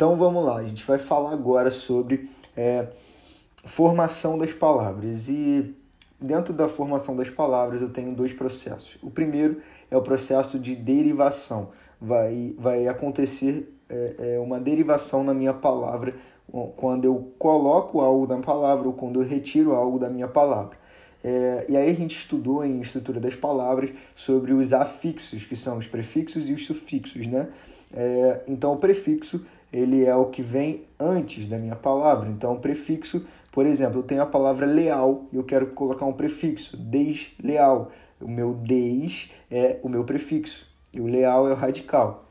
Então vamos lá, a gente vai falar agora sobre é, formação das palavras. E dentro da formação das palavras eu tenho dois processos. O primeiro é o processo de derivação. Vai, vai acontecer é, é uma derivação na minha palavra quando eu coloco algo na palavra ou quando eu retiro algo da minha palavra. É, e aí a gente estudou em estrutura das palavras sobre os afixos, que são os prefixos e os sufixos, né? É, então o prefixo ele é o que vem antes da minha palavra. Então o prefixo, por exemplo, eu tenho a palavra leal e eu quero colocar um prefixo, desleal. O meu des é o meu prefixo e o leal é o radical.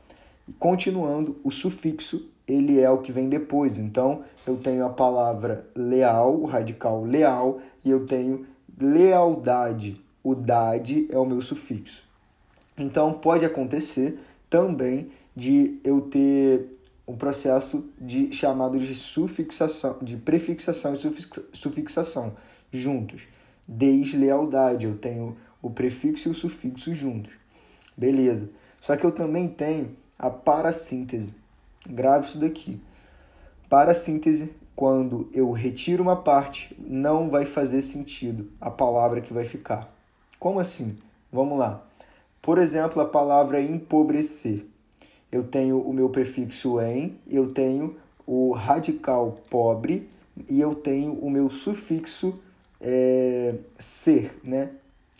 E continuando, o sufixo ele é o que vem depois. Então eu tenho a palavra leal, o radical leal, e eu tenho lealdade. O dade é o meu sufixo. Então pode acontecer também de eu ter um processo de chamado de sufixação, de prefixação e sufixação juntos. Deslealdade, eu tenho o prefixo e o sufixo juntos. Beleza. Só que eu também tenho a parassíntese. Grave isso daqui. Parassíntese quando eu retiro uma parte, não vai fazer sentido a palavra que vai ficar. Como assim? Vamos lá. Por exemplo, a palavra empobrecer. Eu tenho o meu prefixo em, eu tenho o radical pobre e eu tenho o meu sufixo é, ser, né?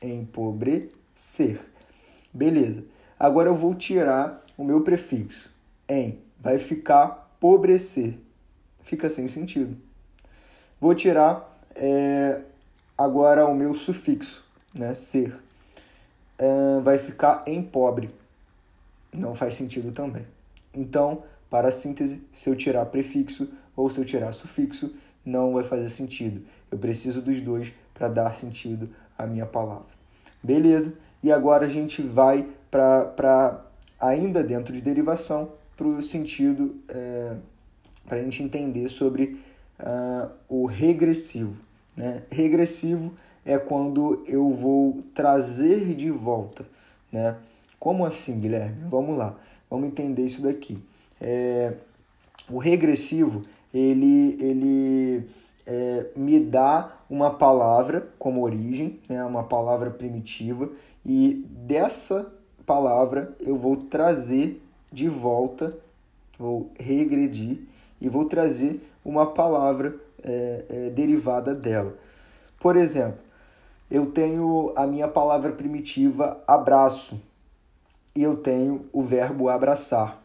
Empobrecer. Beleza. Agora eu vou tirar o meu prefixo em, vai ficar pobrecer fica sem sentido. Vou tirar é, agora o meu sufixo, né, ser. É, vai ficar em pobre. Não faz sentido também. Então, para a síntese, se eu tirar prefixo ou se eu tirar sufixo, não vai fazer sentido. Eu preciso dos dois para dar sentido à minha palavra. Beleza? E agora a gente vai para, ainda dentro de derivação, para o sentido é, para a gente entender sobre uh, o regressivo. Né? Regressivo é quando eu vou trazer de volta. Né? Como assim, Guilherme? Vamos lá, vamos entender isso daqui. É, o regressivo, ele, ele é, me dá uma palavra como origem, né? uma palavra primitiva, e dessa palavra eu vou trazer de volta, vou regredir e vou trazer uma palavra é, é, derivada dela. Por exemplo, eu tenho a minha palavra primitiva abraço e eu tenho o verbo abraçar.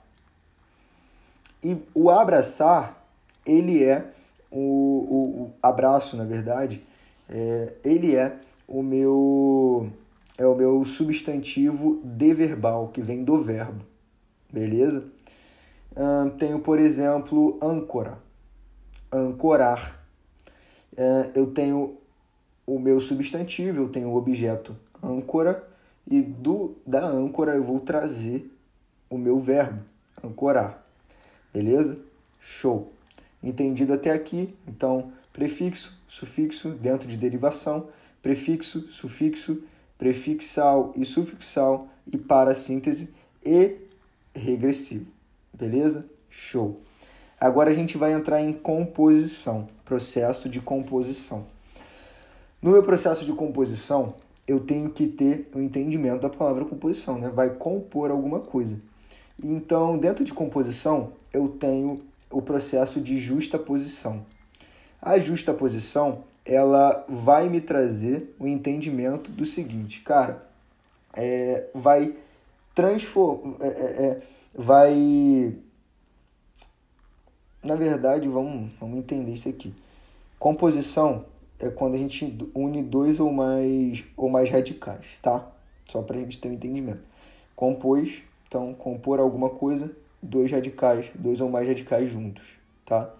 E o abraçar, ele é o, o, o abraço, na verdade, é, ele é o meu é o meu substantivo de verbal que vem do verbo. Beleza? tenho, por exemplo, âncora, ancorar. Uh, eu tenho o meu substantivo, eu tenho o objeto âncora, e do da âncora eu vou trazer o meu verbo, ancorar. Beleza? Show. Entendido até aqui? Então, prefixo, sufixo dentro de derivação, prefixo, sufixo, prefixal e sufixal e para síntese e regressivo. Beleza? Show. Agora a gente vai entrar em composição, processo de composição. No meu processo de composição, eu tenho que ter o entendimento da palavra composição, né? Vai compor alguma coisa. Então, dentro de composição, eu tenho o processo de justa posição. A justa posição, ela vai me trazer o entendimento do seguinte, cara, é, vai transformar, é, é, é vai. Na verdade, vamos, vamos entender isso aqui. Composição é quando a gente une dois ou mais, ou mais radicais, tá? Só para a gente ter um entendimento. Compôs, então, compor alguma coisa, dois radicais, dois ou mais radicais juntos, tá?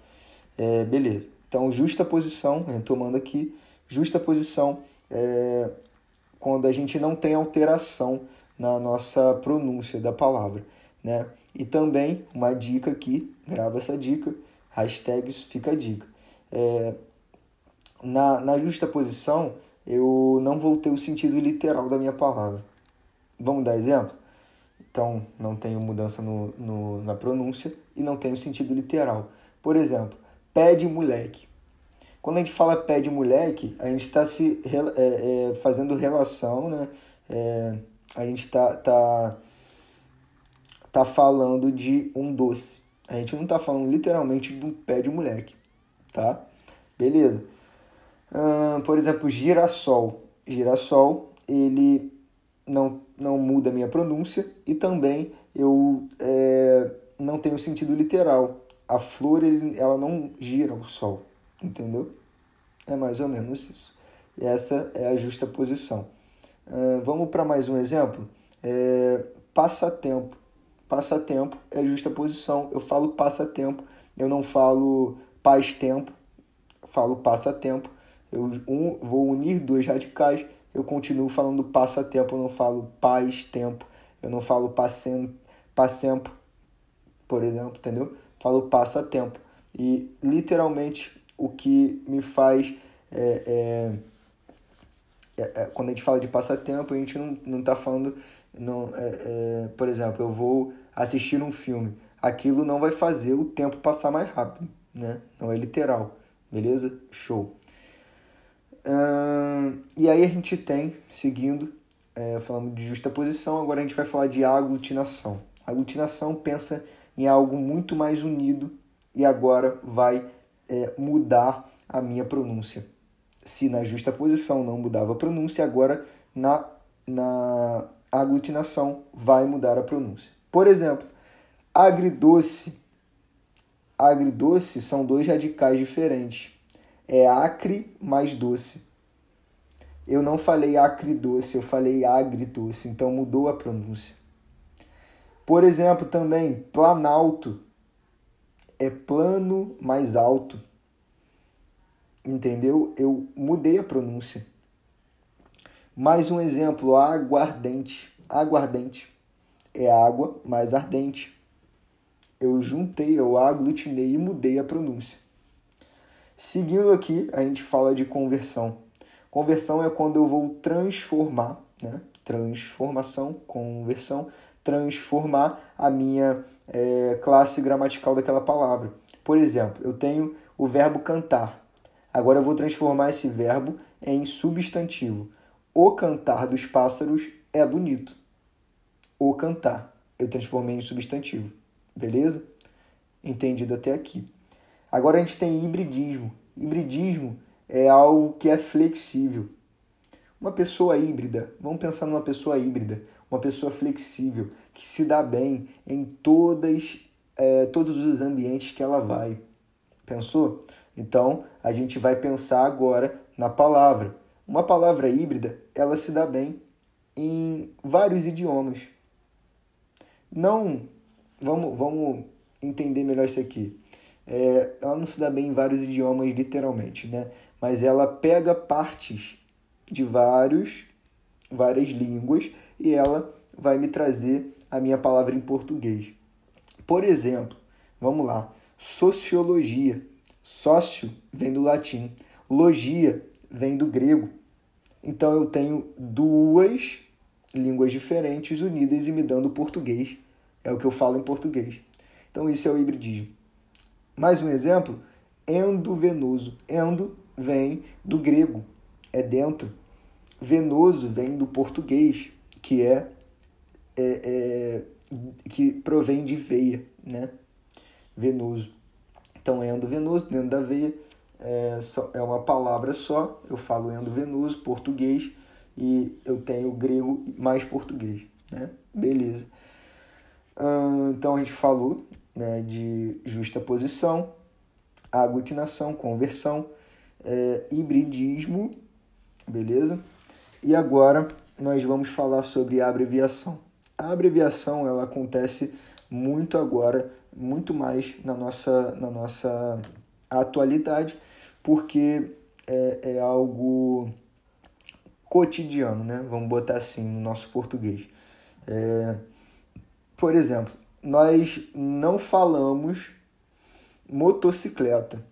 É, beleza. Então, justa posição, retomando aqui, justa posição é quando a gente não tem alteração na nossa pronúncia da palavra né? E também uma dica aqui, grava essa dica, hashtags fica a dica. É, na, na justa posição, eu não vou ter o sentido literal da minha palavra. Vamos dar exemplo? Então, não tenho mudança no, no, na pronúncia e não tenho sentido literal. Por exemplo, pé de moleque. Quando a gente fala pé de moleque, a gente está se é, é, fazendo relação, né? É, a gente está tá, tá falando de um doce. A gente não está falando literalmente de um pé de moleque, tá? Beleza. Por exemplo, girassol. Girassol, ele não, não muda a minha pronúncia e também eu é, não tenho sentido literal. A flor, ele, ela não gira ao sol, entendeu? É mais ou menos isso. Essa é a justa posição. Uh, vamos para mais um exemplo? É, passatempo. Passatempo é justa posição. Eu falo passatempo, eu não falo paz-tempo, falo passatempo. Eu um, vou unir dois radicais eu continuo falando passatempo, eu não falo paz-tempo, eu não falo passem, passempo, por exemplo, entendeu? Falo passatempo. E literalmente o que me faz. É, é, é, é quando a gente fala de passatempo, a gente não, não tá falando. Não, é, é, por exemplo, eu vou assistir um filme. Aquilo não vai fazer o tempo passar mais rápido, né? Não é literal. Beleza? Show e aí a gente tem, seguindo, é, de justaposição, agora a gente vai falar de aglutinação. A aglutinação pensa em algo muito mais unido e agora vai é, mudar a minha pronúncia. Se na justaposição não mudava a pronúncia, agora na, na aglutinação vai mudar a pronúncia. Por exemplo, agridoce. Agridoce são dois radicais diferentes é acre mais doce. Eu não falei acre doce, eu falei agridoce, então mudou a pronúncia. Por exemplo, também, planalto é plano mais alto. Entendeu? Eu mudei a pronúncia. Mais um exemplo, aguardente. Aguardente é água mais ardente. Eu juntei, eu aglutinei e mudei a pronúncia. Seguindo aqui, a gente fala de conversão. Conversão é quando eu vou transformar, né? Transformação, conversão, transformar a minha é, classe gramatical daquela palavra. Por exemplo, eu tenho o verbo cantar. Agora eu vou transformar esse verbo em substantivo. O cantar dos pássaros é bonito. O cantar. Eu transformei em substantivo. Beleza? Entendido até aqui. Agora a gente tem hibridismo. Hibridismo é algo que é flexível. Uma pessoa híbrida, vamos pensar numa pessoa híbrida, uma pessoa flexível, que se dá bem em todas, é, todos os ambientes que ela vai. Pensou? Então, a gente vai pensar agora na palavra. Uma palavra híbrida, ela se dá bem em vários idiomas. Não, vamos, vamos entender melhor isso aqui é, ela não se dá bem em vários idiomas literalmente, né? Mas ela pega partes de vários, várias línguas e ela vai me trazer a minha palavra em português. Por exemplo, vamos lá, sociologia. Sócio vem do latim, logia vem do grego. Então eu tenho duas línguas diferentes unidas e me dando português. É o que eu falo em português. Então isso é o hibridismo. Mais um exemplo, endovenoso. Endo vem do grego, é dentro. Venoso vem do português, que é, é, é que provém de veia, né? Venoso. Então, endovenoso, dentro da veia, é, só, é uma palavra só. Eu falo endovenoso, português, e eu tenho grego mais português, né? Beleza. então, a gente falou né, de justa posição, aglutinação, conversão, é, hibridismo, beleza? E agora nós vamos falar sobre a abreviação. A abreviação ela acontece muito agora, muito mais na nossa, na nossa atualidade, porque é, é algo cotidiano, né? Vamos botar assim no nosso português. É, por exemplo, nós não falamos motocicleta.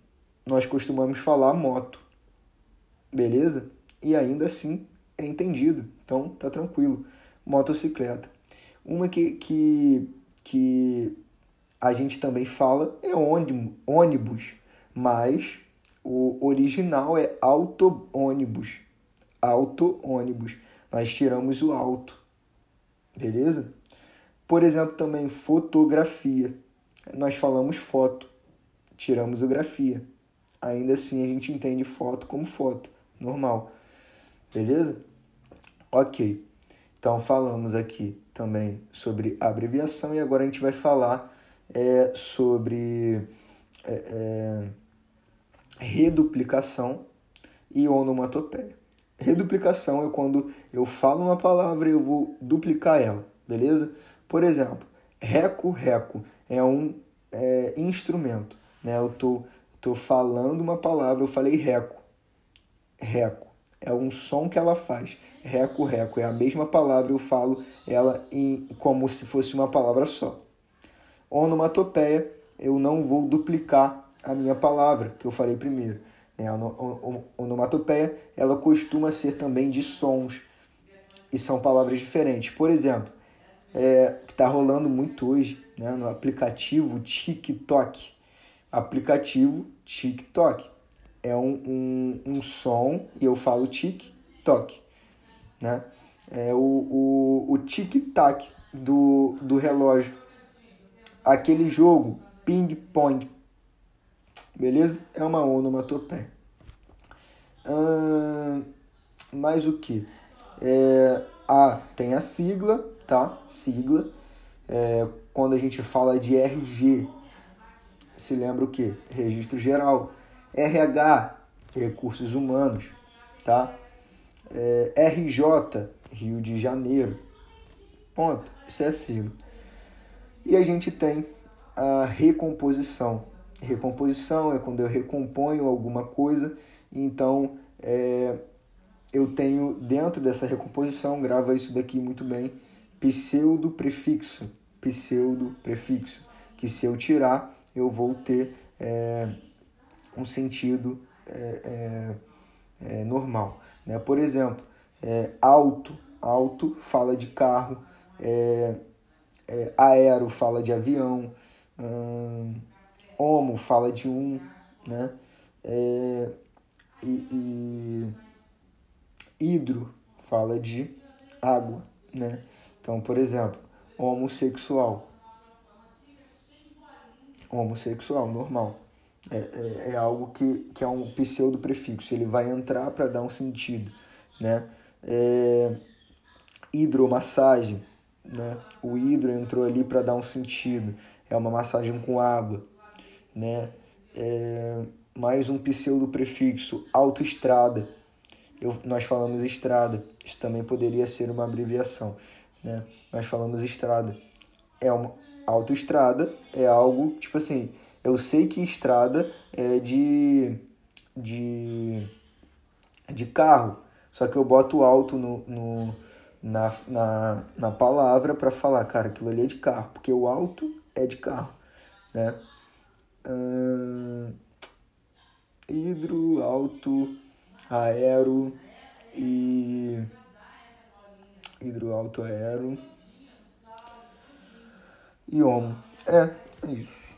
Nós costumamos falar moto. Beleza? E ainda assim é entendido. Então tá tranquilo. Motocicleta. Uma que, que, que a gente também fala é ônibus, mas o original é auto-ônibus. Auto-ônibus. Nós tiramos o alto. Beleza? Por exemplo, também fotografia. Nós falamos foto, tiramos o grafia. Ainda assim a gente entende foto como foto, normal. Beleza? Ok. Então falamos aqui também sobre abreviação e agora a gente vai falar é, sobre é, é, reduplicação e onomatopeia. Reduplicação é quando eu falo uma palavra e eu vou duplicar ela, beleza? Por exemplo, reco-reco é um é, instrumento, né? Eu tô, tô falando uma palavra, eu falei reco, reco. É um som que ela faz. Reco-reco é a mesma palavra, eu falo ela em, como se fosse uma palavra só onomatopeia, eu não vou duplicar a minha palavra que eu falei primeiro. Né? Onomatopeia ela costuma ser também de sons e são palavras diferentes. Por exemplo, é, que está rolando muito hoje né, no aplicativo TikTok. Aplicativo TikTok. É um, um, um som e eu falo TikTok. Né? É o, o, o tic-tac do, do relógio aquele jogo ping-pong. Beleza? É uma onomatopeia. Hum, mais o que? É, a tem a sigla, tá? Sigla. É, quando a gente fala de RG, se lembra o que? Registro Geral. RH, Recursos Humanos, tá? É, RJ, Rio de Janeiro. Ponto. Isso é sigla. E a gente tem a recomposição. Recomposição é quando eu recomponho alguma coisa, então é, eu tenho dentro dessa recomposição, grava isso daqui muito bem, pseudo prefixo, pseudo prefixo, que se eu tirar eu vou ter é, um sentido é, é, é normal. Né? Por exemplo, é, alto, alto fala de carro, é, aero fala de avião, hum, homo fala de um, né? E, e hidro fala de água, né? Então, por exemplo, homossexual. Homossexual, normal. É, é, é, algo que, que é um pseudo prefixo, ele vai entrar para dar um sentido, né? É, hidromassagem, né? O hidro entrou ali para dar um sentido. É uma massagem com água, né? É mais um pseudo prefixo, autoestrada. Eu, nós falamos estrada. Isso também poderia ser uma abreviação, né? Nós falamos estrada. É uma autoestrada é algo tipo assim, eu sei que estrada é de de de carro, só que eu boto alto no, no na, na, na palavra para falar, cara, aquilo ali é de carro, porque o alto é de carro, né? Hum, hidro, alto, aero e hidro, alto, aero e homo. É, é isso.